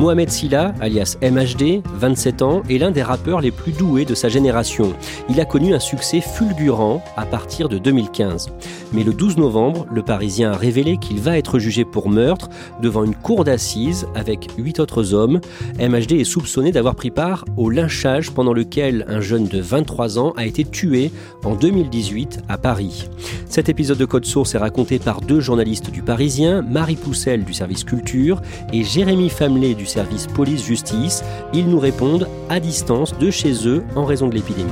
Mohamed Silla, alias MHD, 27 ans, est l'un des rappeurs les plus doués de sa génération. Il a connu un succès fulgurant à partir de 2015. Mais le 12 novembre, le Parisien a révélé qu'il va être jugé pour meurtre devant une cour d'assises avec huit autres hommes. MHD est soupçonné d'avoir pris part au lynchage pendant lequel un jeune de 23 ans a été tué en 2018 à Paris. Cet épisode de Code Source est raconté par deux journalistes du Parisien, Marie Poussel du service culture et Jérémy Famelet du service police-justice. Ils nous répondent à distance de chez eux en raison de l'épidémie.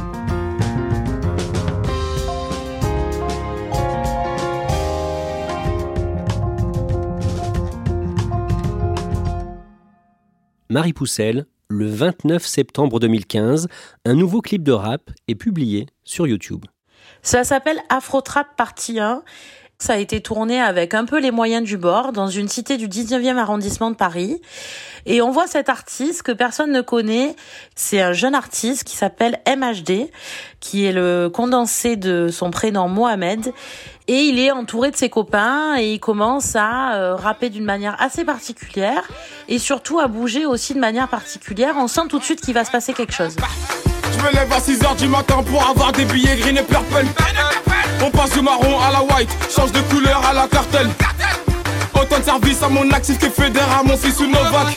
Marie Poussel, le 29 septembre 2015, un nouveau clip de rap est publié sur YouTube. Ça s'appelle Afro Trap Partie 1 ça a été tourné avec un peu les moyens du bord dans une cité du 19e arrondissement de Paris. Et on voit cet artiste que personne ne connaît. C'est un jeune artiste qui s'appelle MHD, qui est le condensé de son prénom Mohamed. Et il est entouré de ses copains et il commence à euh, rapper d'une manière assez particulière et surtout à bouger aussi de manière particulière. On sent tout de suite qu'il va se passer quelque chose. Je me lève à 6h du matin pour avoir des billets green et purple. On passe du marron à la white, change de couleur à la cartel. Autant de service à mon actif que fédère à mon fils ou Novak.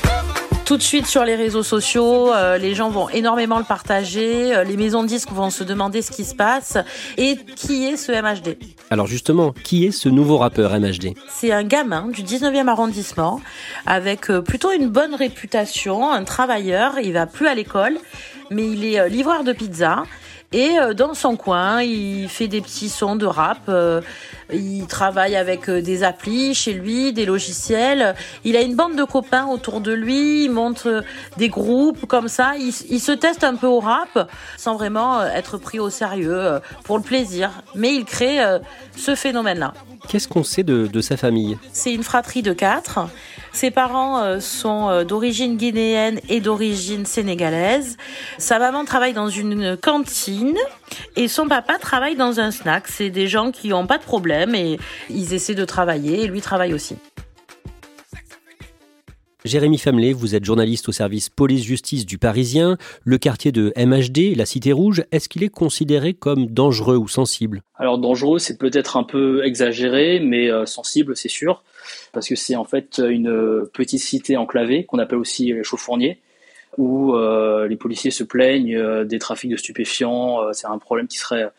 Tout de suite sur les réseaux sociaux, euh, les gens vont énormément le partager, euh, les maisons de disques vont se demander ce qui se passe et qui est ce MHD. Alors justement, qui est ce nouveau rappeur MHD C'est un gamin du 19e arrondissement avec euh, plutôt une bonne réputation, un travailleur, il va plus à l'école, mais il est livreur de pizza. Et dans son coin, il fait des petits sons de rap. Euh, il travaille avec euh, des applis chez lui, des logiciels. Il a une bande de copains autour de lui. Il monte des groupes comme ça. Il, se teste un peu au rap sans vraiment être pris au sérieux pour le plaisir. Mais il crée ce phénomène-là. Qu'est-ce qu'on sait de, de sa famille? C'est une fratrie de quatre. Ses parents euh, sont euh, d'origine guinéenne et d'origine sénégalaise. Sa maman travaille dans une cantine et son papa travaille dans un snack. C'est des gens qui n'ont pas de problème et ils essaient de travailler et lui travaille aussi. Jérémy Famelet, vous êtes journaliste au service police-justice du Parisien. Le quartier de MHD, la Cité Rouge, est-ce qu'il est considéré comme dangereux ou sensible? Alors dangereux, c'est peut-être un peu exagéré, mais euh, sensible, c'est sûr, parce que c'est en fait une petite cité enclavée qu'on appelle aussi les chauffourniers, où euh, les policiers se plaignent euh, des trafics de stupéfiants. c'est un problème qui serait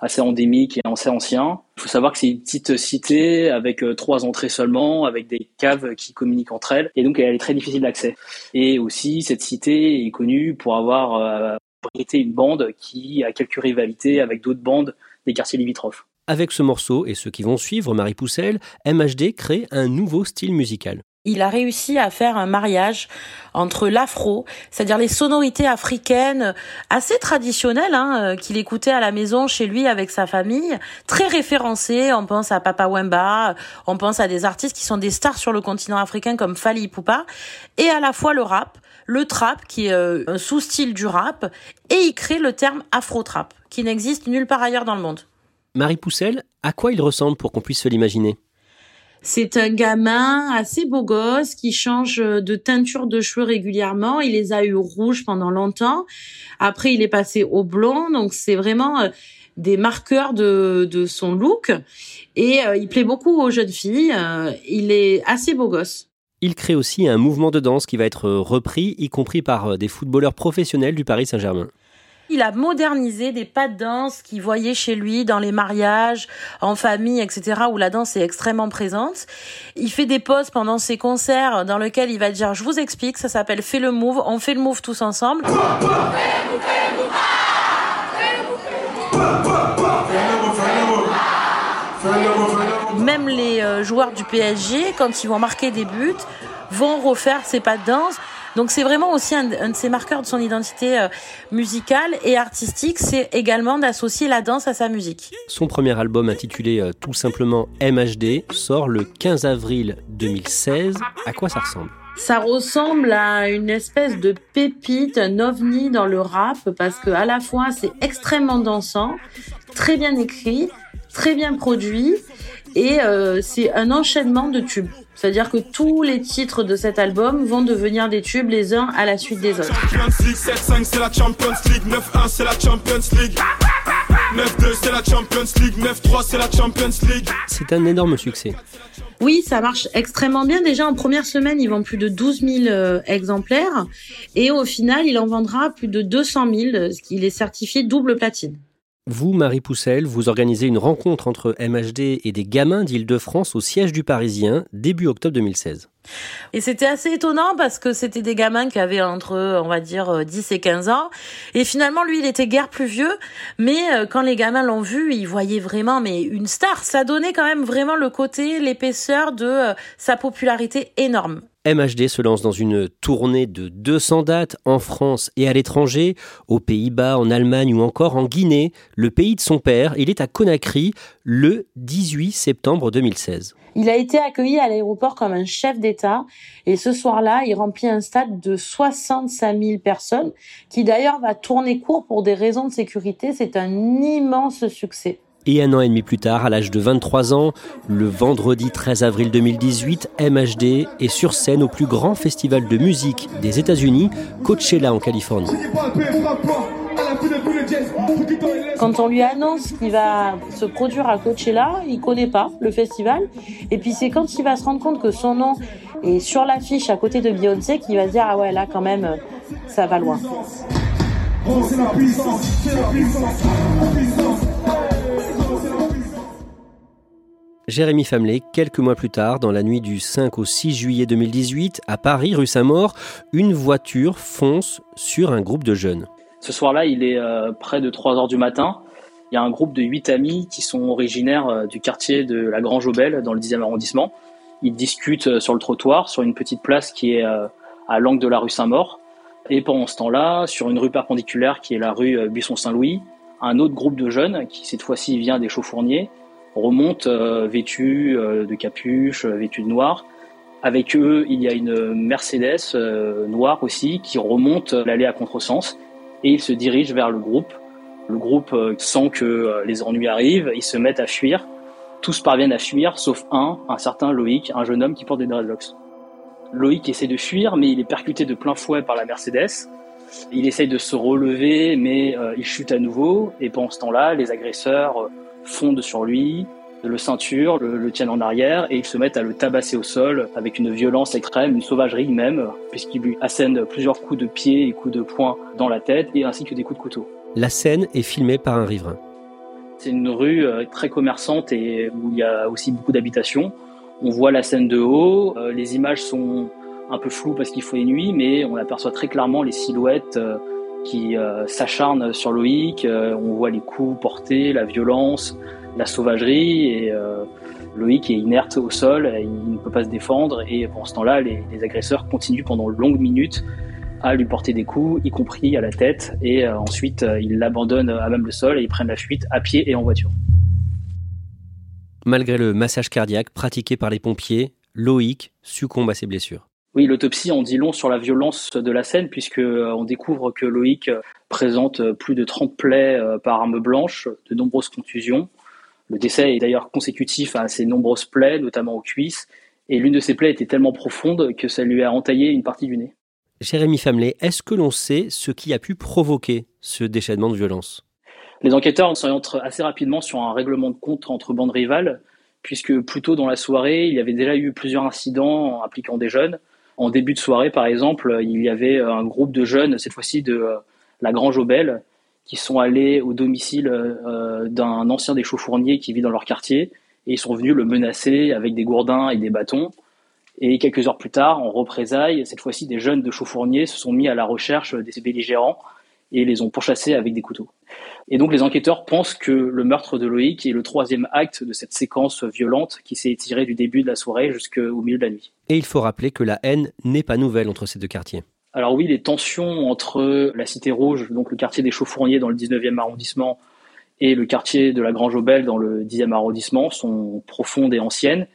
assez endémique et assez ancien. Il faut savoir que c'est une petite cité avec euh, trois entrées seulement, avec des caves qui communiquent entre elles, et donc elle est très difficile d'accès. Et aussi, cette cité est connue pour avoir euh, été une bande qui a quelques rivalités avec d'autres bandes des quartiers limitrophes. Avec ce morceau et ceux qui vont suivre, Marie Poussel, MHD crée un nouveau style musical il a réussi à faire un mariage entre l'afro, c'est-à-dire les sonorités africaines assez traditionnelles hein, euh, qu'il écoutait à la maison chez lui avec sa famille, très référencées. On pense à Papa Wemba, on pense à des artistes qui sont des stars sur le continent africain comme Fali Ipupa, et à la fois le rap, le trap qui est euh, un sous-style du rap, et il crée le terme afro-trap qui n'existe nulle part ailleurs dans le monde. Marie Poussel, à quoi il ressemble pour qu'on puisse se l'imaginer? C'est un gamin assez beau gosse qui change de teinture de cheveux régulièrement. Il les a eu rouges pendant longtemps. Après, il est passé au blond. Donc, c'est vraiment euh, des marqueurs de, son look. Et euh, il plaît beaucoup aux jeunes filles. Euh, il est assez beau gosse. Il crée aussi un mouvement de danse qui va être repris, y compris par des footballeurs professionnels du Paris Saint-Germain. Il a modernisé des pas de danse qu'il voyait chez lui dans les mariages, en famille, etc., où la danse est extrêmement présente. Il fait des pauses pendant ses concerts dans lesquels il va dire, je vous explique, ça s'appelle Fais le move, on fait le move tous ensemble. Même les euh, joueurs du PSG, quand ils vont marquer des buts, vont refaire ces pas de danse. Donc c'est vraiment aussi un, de ces marqueurs de son identité euh, musicale et artistique, c'est également d'associer la danse à sa musique. Son premier album intitulé euh, tout simplement MHD sort le 15 avril 2016. À quoi ça ressemble? Ça ressemble à une espèce de pépite, un ovni dans le rap, parce que à la fois c'est extrêmement dansant, très bien écrit, très bien produit, et euh, c'est un enchaînement de tubes. C'est-à-dire que tous les titres de cet album vont devenir des tubes les uns à la suite des autres. c'est la Champions League, 9-1 c'est la Champions League. 9-2 c'est la Champions League, 9-3 c'est la Champions League. C'est un énorme succès. Oui, ça marche extrêmement bien. Déjà, en première semaine, il vend plus de 12 000 euh, exemplaires. Et au final, il en vendra plus de 200 000, ce qui est certifié double platine. Vous, Marie Poussel, vous organisez une rencontre entre MHD et des gamins d'Île-de-France au siège du Parisien début octobre 2016. Et c'était assez étonnant parce que c'était des gamins qui avaient entre, on va dire, 10 et 15 ans. Et finalement, lui, il était guère plus vieux. Mais euh, quand les gamins l'ont vu, ils voyaient vraiment, mais une star. Ça donnait quand même vraiment le côté, l'épaisseur de euh, sa popularité énorme. MHD se lance dans une tournée de 200 dates en France et à l'étranger, aux Pays-Bas, en Allemagne ou encore en Guinée, le pays de son père. Il est à Conakry le 18 septembre 2016. Il a été accueilli à l'aéroport comme un chef d'État et ce soir-là, il remplit un stade de 65 000 personnes qui d'ailleurs va tourner court pour des raisons de sécurité. C'est un immense succès. Et un an et demi plus tard, à l'âge de 23 ans, le vendredi 13 avril 2018, MHD est sur scène au plus grand festival de musique des États-Unis, Coachella en Californie. Quand on lui annonce qu'il va se produire à Coachella, il connaît pas le festival. Et puis c'est quand il va se rendre compte que son nom est sur l'affiche à côté de Beyoncé qu'il va se dire ah ouais là quand même ça va loin. Jérémy Famelé, quelques mois plus tard, dans la nuit du 5 au 6 juillet 2018, à Paris, rue Saint-Maur, une voiture fonce sur un groupe de jeunes. Ce soir-là, il est euh, près de 3 heures du matin. Il y a un groupe de 8 amis qui sont originaires euh, du quartier de la Grange Aubel, dans le 10e arrondissement. Ils discutent euh, sur le trottoir, sur une petite place qui est à l'angle de la rue Saint-Maur. Et pendant ce temps-là, sur une rue perpendiculaire qui est la rue Buisson-Saint-Louis, un autre groupe de jeunes, qui cette fois-ci vient des Chaufourniers, remontent euh, vêtus euh, de capuche, euh, vêtus de noir. Avec eux, il y a une Mercedes noire aussi qui remonte l'allée à contresens et ils se dirigent vers le groupe. Le groupe sent que les ennuis arrivent, ils se mettent à fuir. Tous parviennent à fuir, sauf un, un certain Loïc, un jeune homme qui porte des dreadlocks. Loïc essaie de fuir, mais il est percuté de plein fouet par la Mercedes. Il essaye de se relever, mais il chute à nouveau. Et pendant ce temps-là, les agresseurs fondent sur lui, le ceinture, le, tiennent en arrière et ils se mettent à le tabasser au sol avec une violence extrême, une sauvagerie même, puisqu'ils lui assènent plusieurs coups de pied et coups de poing dans la tête et ainsi que des coups de couteau. La scène est filmée par un riverain. C'est une rue euh, très commerçante et où il y a aussi beaucoup d'habitations. On voit la scène de haut, euh, les images sont un peu floues parce qu'il faut les nuits, mais on aperçoit très clairement les silhouettes euh, qui euh, s'acharne sur Loïc. On voit les coups portés, la violence, la sauvagerie et euh, Loïc est inerte au sol, il ne peut pas se défendre et pendant ce temps-là, les, agresseurs continuent pendant longues minutes à lui porter des coups, y compris à la tête, et ensuite ils l'abandonnent à même le sol et ils prennent la fuite à pied et en voiture. Malgré le massage cardiaque pratiqué par les pompiers, Loïc succombe à ses blessures. Oui, l'autopsie en dit long sur la violence de la scène puisque euh, on découvre que Loïc euh, présente euh, plus de 30 plaies par arme blanche, de nombreuses contusions, Le décès est d'ailleurs consécutif à ses nombreuses plaies, notamment aux cuisses, et l'une de ces plaies était tellement profonde que ça lui a entaillé une partie du nez. Jérémy Famelet, est-ce que l'on sait ce qui a pu provoquer ce déchaînement de violence? Les enquêteurs s'orientent assez rapidement sur un règlement de compte entre bandes rivales, puisque plus tôt dans la soirée, il y avait déjà eu plusieurs incidents impliquant des jeunes. En début de soirée, par exemple, il y avait un groupe de jeunes, cette fois-ci de euh, la Grange Aubel, qui sont allés au domicile euh, d'un ancien des chauffourniers qui vit dans leur quartier, et ils sont venus le menacer avec des gourdins et des bâtons. Et quelques heures plus tard, en représailles, cette fois-ci, des jeunes de Chauffournier se sont mis à la recherche des belligérants et les ont pourchassés avec des couteaux. Et donc les enquêteurs pensent que le meurtre de Loïc est le troisième acte de cette séquence violente qui s'est étirée du début de la soirée jusqu'au milieu de la nuit. Et il faut rappeler que la haine n'est pas nouvelle entre ces deux quartiers. Alors oui, les tensions entre la Cité Rouge, donc le quartier des Chauffourniers dans le 19e arrondissement, et le quartier de la Grange Aubel dans le 10e arrondissement sont profondes et anciennes.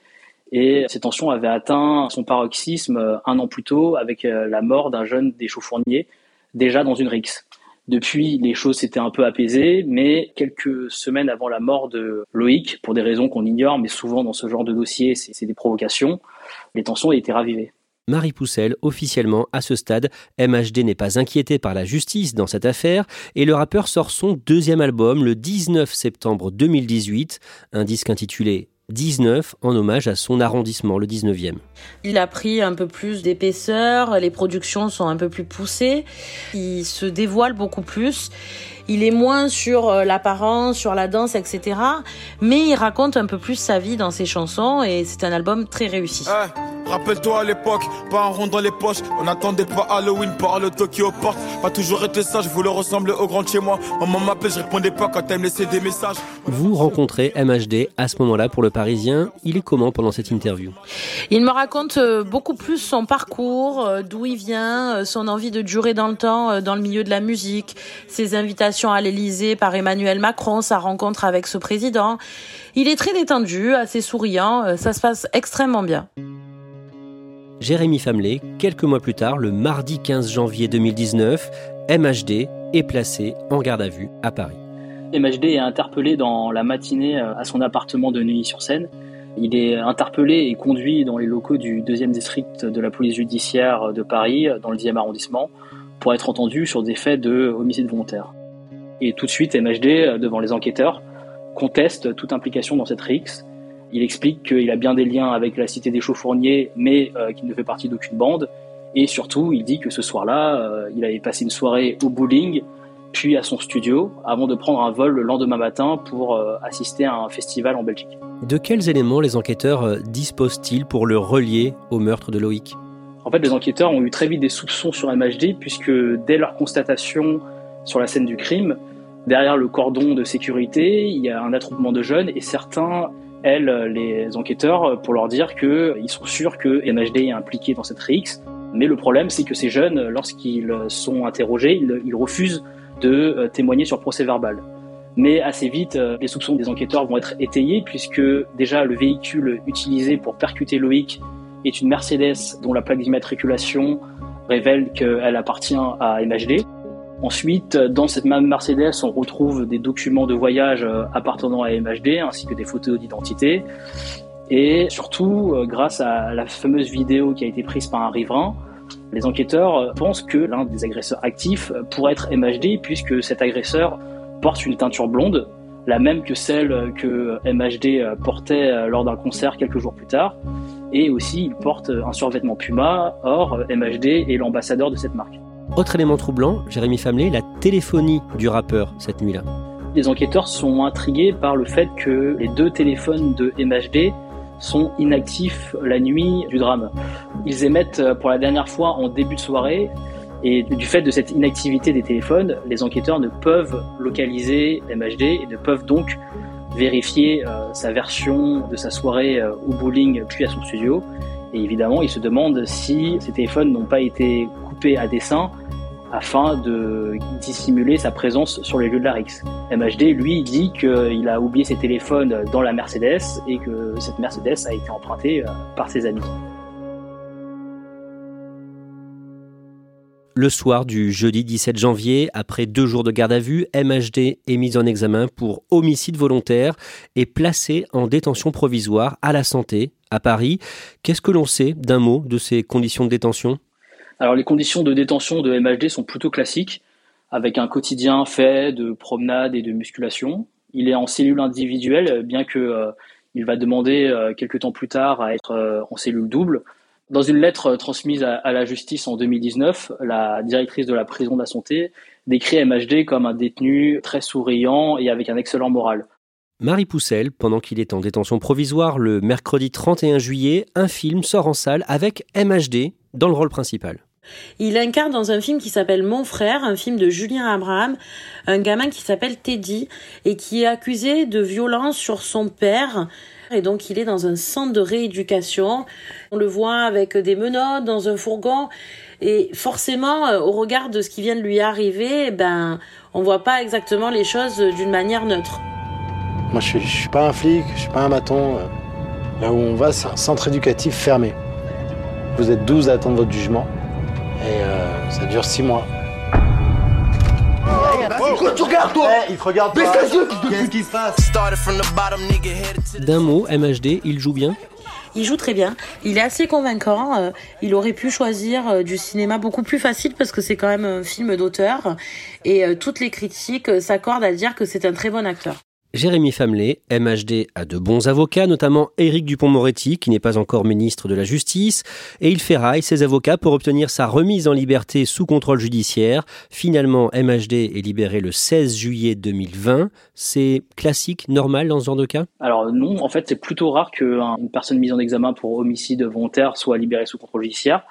Et ces tensions avaient atteint son paroxysme euh, un an plus tôt avec euh, la mort d'un jeune des chauffourniers, déjà dans une rixe. Depuis, les choses s'étaient un peu apaisées, mais quelques semaines avant la mort de Loïc, pour des raisons qu'on ignore, mais souvent dans ce genre de dossier, c'est des provocations, les tensions étaient ravivées. Marie Poussel, officiellement à ce stade, MHD n'est pas inquiété par la justice dans cette affaire et le rappeur sort son deuxième album le 19 septembre 2018, un disque intitulé 19 en hommage à son arrondissement, le 19e. Il a pris un peu plus d'épaisseur, les productions sont un peu plus poussées, il se dévoile beaucoup plus. Il est moins sur euh, l'apparence, sur la danse, etc. Mais il raconte un peu plus sa vie dans ses chansons et c'est un album très réussi. Eh, rappelle-toi à l'époque, pas un rond dans les poches. On n'attendait pas Halloween par le Tokyo Porte. Pas toujours été sage, je voulais ressembler au grand chez moi. Maman m'appelait, je répondais pas quand elle me laissait des messages. Vous rencontrez MHD à ce moment-là pour le Parisien. Il est comment pendant cette interview? Il me raconte euh, beaucoup plus son parcours, euh, d'où il vient, son envie de durer dans le temps dans le milieu de la musique, ses invitations à l'Elysée par Emmanuel Macron, sa rencontre avec ce président. Il est très détendu, assez souriant, euh, ça se passe extrêmement bien. Jérémy Famelet, quelques mois plus tard, le mardi 15 janvier 2019, MHD est placé en garde à vue à Paris. MHD est interpellé dans la matinée euh, à son appartement de Neuilly-sur-Seine. Il est interpellé et conduit dans les locaux du deuxième district de la police judiciaire de Paris, dans le 10e arrondissement, pour être entendu sur des faits de homicide volontaire. Et tout de suite, MHD, euh, devant les enquêteurs, conteste toute implication dans cette RIX. Il explique qu'il a bien des liens avec la cité des chauffourniers, mais euh, qu'il ne fait partie d'aucune bande. Et surtout, il dit que ce soir-là, euh, il avait passé une soirée au bowling, puis à son studio, avant de prendre un vol le lendemain matin pour assister à un festival en Belgique. De quels éléments les enquêteurs disposent-ils pour le relier au meurtre de Loïc? En fait, les enquêteurs ont eu très vite des soupçons sur MHD, puisque dès leur constatation sur la scène du crime. Derrière le cordon de sécurité, il y a un attroupement de jeunes et certains elles, les enquêteurs, pour leur dire qu'ils sont sûrs que MHD est impliqué dans cette RX. Mais le problème, c'est que ces jeunes, lorsqu'ils sont interrogés, ils, refusent de euh, témoigner sur procès verbal. Mais assez vite, euh, les soupçons des enquêteurs vont être étayés puisque déjà le véhicule utilisé pour percuter Loïc est une Mercedes dont la plaque d'immatriculation révèle qu'elle appartient à MHD. Ensuite, dans cette même Mercedes, on retrouve des documents de voyage euh, appartenant à MHD ainsi que des photos d'identité. Et surtout, euh, grâce à la fameuse vidéo qui a été prise par un riverain, les enquêteurs euh, pensent que l'un des agresseurs actifs pourrait être MHD puisque cet agresseur porte une teinture blonde, la même que celle que MHD portait lors d'un concert quelques jours plus tard. Et aussi, il porte un survêtement Puma, or MHD est l'ambassadeur de cette marque. Autre élément troublant, Jérémy Famelet, la téléphonie du rappeur cette nuit-là. Les enquêteurs sont intrigués par le fait que les deux téléphones de MHD sont inactifs la nuit du drame. Ils émettent pour la dernière fois en début de soirée et du fait de cette inactivité des téléphones, les enquêteurs ne peuvent localiser MHD et ne peuvent donc vérifier euh, sa version de sa soirée euh, au bowling puis à son studio. Et évidemment, ils se demandent si ces téléphones n'ont pas été à dessein afin de dissimuler sa présence sur les lieux de la RIX. MHD, lui, dit qu'il a oublié ses téléphones dans la Mercedes et que cette Mercedes a été empruntée euh, par ses amis. Le soir du jeudi 17 janvier, après deux jours de garde à vue, MHD est mis en examen pour homicide volontaire et placé en détention provisoire à la santé à Paris. Qu'est-ce que l'on sait d'un mot de ces conditions de détention? Alors les conditions de détention de MHD sont plutôt classiques, avec un quotidien fait de promenade et de musculation. Il est en cellule individuelle, bien que euh, il va demander euh, quelques temps plus tard à être euh, en cellule double. Dans une lettre transmise à, la justice en 2019, la directrice de la prison de la santé décrit MHD comme un détenu très souriant et avec un excellent moral. Marie Poussel, pendant qu'il est en détention provisoire le mercredi 31 juillet, un film sort en salle avec MHD dans le rôle principal. Il incarne dans un film qui s'appelle Mon frère, un film de Julien Abraham, un gamin qui s'appelle Teddy et qui est accusé de violence sur son père et donc il est dans un centre de rééducation. On le voit avec des menottes dans un fourgon et forcément euh, au regard de ce qui vient de lui arriver, ben on voit pas exactement les choses d'une manière neutre. Moi je suis, suis pas un flic, je suis pas un maton. Là où on va, c'est un centre éducatif fermé. Vous êtes 12 à attendre votre jugement et euh, ça dure 6 mois. D'un mot, MHD, il joue bien il joue très bien. Il est assez convaincant. Euh, il aurait pu choisir euh, du cinéma beaucoup plus facile parce que c'est quand même un film d'auteur. Et toutes les critiques s'accordent à dire que c'est un très bon acteur. Jérémy Famelet, MHD, a de bons avocats, notamment Éric Dupont-Moretti, qui n'est pas encore ministre de la Justice, et il ferraille ses avocats pour obtenir sa remise en liberté sous contrôle judiciaire. Finalement, MHD est libéré le 16 juillet 2020. C'est classique, normal dans ce genre de cas? Alors non, en fait, c'est plutôt rare qu'une personne mise en examen pour homicide volontaire soit libérée sous contrôle judiciaire.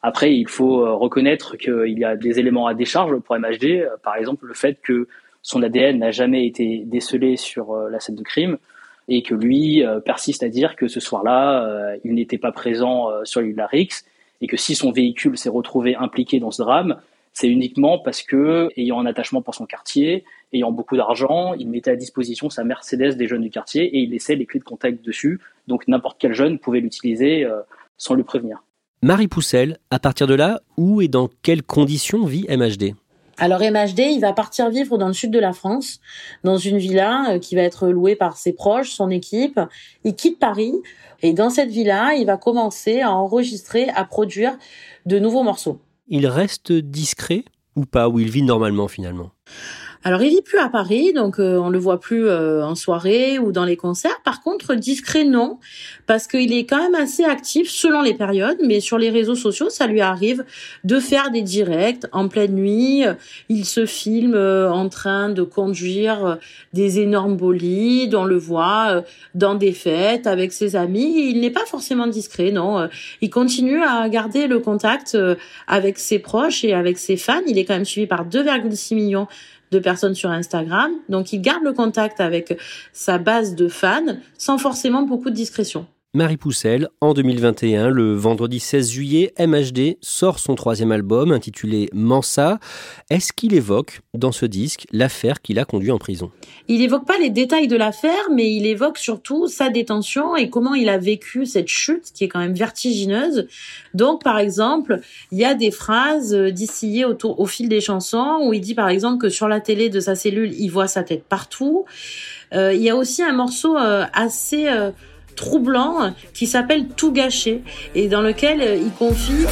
Après, il faut euh, reconnaître qu'il y a des éléments à décharge pour MHD, par exemple le fait que son ADN n'a jamais été décelé sur euh, la scène de crime et que lui euh, persiste à dire que ce soir-là, euh, il n'était pas présent sur l'île Larix et que si son véhicule s'est retrouvé impliqué dans ce drame, c'est uniquement parce que, ayant un attachement pour son quartier, ayant beaucoup d'argent, il mettait à disposition sa Mercedes des jeunes du quartier et il laissait les clés de contact dessus. Donc n'importe quel jeune pouvait l'utiliser sans le prévenir. Marie Poussel, à partir de là, où et dans quelles conditions vit MHD alors MHD, il va partir vivre dans le sud de la France, dans une villa euh, qui va être louée par ses proches, son équipe. Il quitte Paris et dans cette villa, il va commencer à enregistrer, à produire de nouveaux morceaux. Il reste discret ou pas, où il vit normalement finalement? Alors il vit plus à Paris, donc euh, on le voit plus euh, en soirée ou dans les concerts. Par contre, discret non, parce qu'il est quand même assez actif selon les périodes, mais sur les réseaux sociaux, ça lui arrive de faire des directs en pleine nuit. Il se filme euh, en train de conduire des énormes bolides, on le voit dans des fêtes avec ses amis. Il n'est pas forcément discret, non. Il continue à garder le contact avec ses proches et avec ses fans. Il est quand même suivi par 2,6 millions de personnes sur Instagram. Donc il garde le contact avec sa base de fans sans forcément beaucoup de discrétion. Marie Poussel, en 2021, le vendredi 16 juillet, MHD sort son troisième album intitulé Mansa. Est-ce qu'il évoque dans ce disque l'affaire qui l'a conduit en prison? Il évoque pas les détails de l'affaire, mais il évoque surtout sa détention et comment il a vécu cette chute qui est quand même vertigineuse. Donc, par exemple, il y a des phrases distillées autour, au fil des chansons où il dit par exemple que sur la télé de sa cellule, il voit sa tête partout. Euh, il y a aussi un morceau euh, assez... Euh, troublant qui s'appelle Tout gâché et dans lequel euh, il confie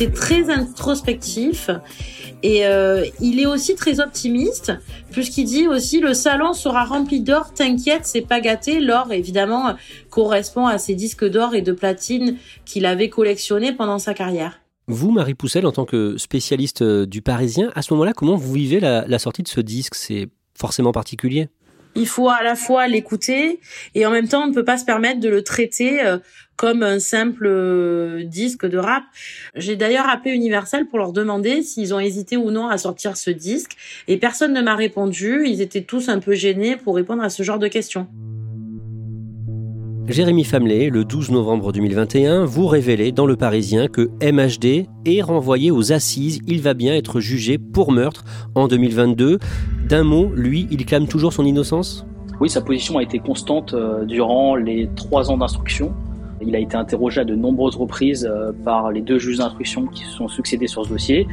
C'est très introspectif et euh, il est aussi très optimiste, puisqu'il dit aussi le salon sera rempli d'or, t'inquiète, c'est pas gâté. L'or, évidemment, correspond à ses disques d'or et de platine qu'il avait collectionnés pendant sa carrière. Vous, Marie Poussel, en tant que spécialiste euh, du Parisien, à ce moment-là, comment vous vivez la, la sortie de ce disque? C'est forcément particulier? Il faut à la fois l'écouter et en même temps on ne peut pas se permettre de le traiter euh, comme un simple euh, disque de rap. J'ai d'ailleurs appelé Universal pour leur demander s'ils ont hésité ou non à sortir ce disque et personne ne m'a répondu. Ils étaient tous un peu gênés pour répondre à ce genre de questions. Jérémy Famelet, le 12 novembre 2021, vous révélez dans Le Parisien que MHD est renvoyé aux assises. Il va bien être jugé pour meurtre en 2022. D'un mot, lui, il clame toujours son innocence? Oui, sa position a été constante euh, durant les trois ans d'instruction. Il a été interrogé à de nombreuses reprises euh, par les deux juges d'instruction qui se sont succédés sur ce dossier.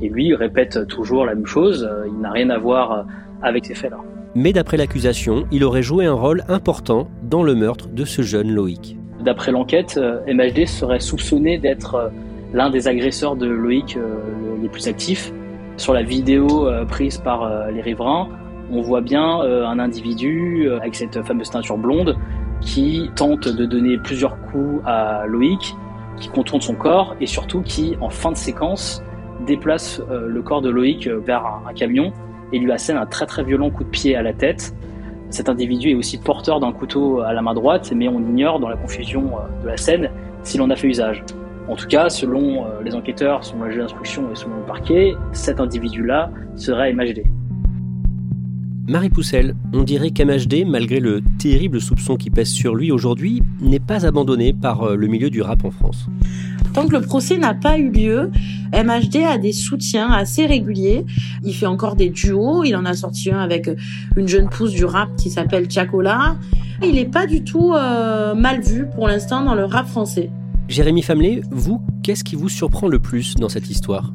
Et lui, il répète toujours la même chose. Euh, il n'a rien à voir avec ces faits-là mais d'après l'accusation, il aurait joué un rôle important dans le meurtre de ce jeune Loïc. D'après l'enquête, euh, MHD serait soupçonné d'être euh, l'un des agresseurs de Loïc euh, les plus actifs. Sur la vidéo prise par les riverains, on voit bien un individu avec cette fameuse teinture blonde qui tente de donner plusieurs coups à Loïc, qui contourne son corps et surtout qui, en fin de séquence, déplace le corps de Loïc vers un camion et lui assène un très très violent coup de pied à la tête. Cet individu est aussi porteur d'un couteau à la main droite, mais on ignore dans la confusion euh, de la scène s'il en a fait usage. En tout cas, selon euh, les enquêteurs, selon la juge d'instruction et selon le parquet, cet individu-là serait MHD. Marie Poussel, on dirait qu'MHD, malgré le terrible soupçon qui pèse sur lui aujourd'hui, n'est pas abandonné par euh, le milieu du rap en France. Tant que le procès n'a pas eu lieu, MHD a des soutiens assez réguliers. Il fait encore des duos. Il en a sorti un avec une jeune pousse du rap qui s'appelle Chacola. Il n'est pas du tout euh, mal vu pour l'instant dans le rap français. Jérémy Famelet, vous, qu'est-ce qui vous surprend le plus dans cette histoire?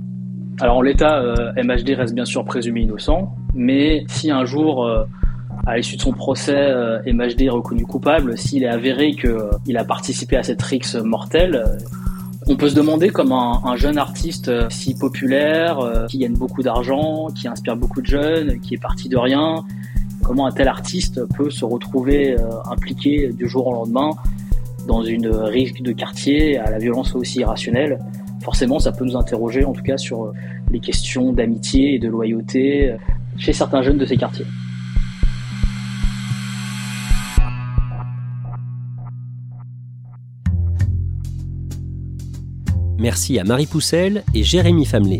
Alors en l'état, euh, MHD reste bien sûr présumé innocent, mais si un jour, euh, à l'issue de son procès, MHD est reconnu coupable, s'il est avéré qu'il a participé à cette rixe mortelle, on peut se demander comment un, jeune artiste euh, si populaire, euh, qui gagne beaucoup d'argent, qui inspire beaucoup de jeunes, qui est parti de rien, comment un tel artiste peut se retrouver euh, impliqué du jour au lendemain dans une risque de quartier à la violence aussi irrationnelle? Forcément, ça peut nous interroger en tout cas sur les questions d'amitié et de loyauté chez certains jeunes de ces quartiers. Merci à Marie Poussel et Jérémy Famelet.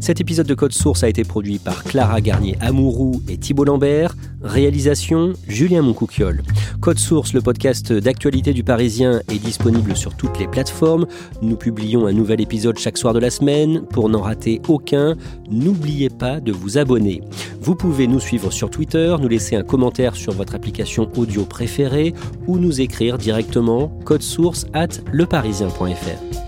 Cet épisode de Code Source a été produit par Clara Garnier-Amouroux et Thibault Lambert. Réalisation Julien Moncouquiole. Code Source, le podcast d'actualité du Parisien, est disponible sur toutes les plateformes. Nous publions un nouvel épisode chaque soir de la semaine. Pour n'en rater aucun, n'oubliez pas de vous abonner. Vous pouvez nous suivre sur Twitter, nous laisser un commentaire sur votre application audio préférée ou nous écrire directement code source at leparisien.fr.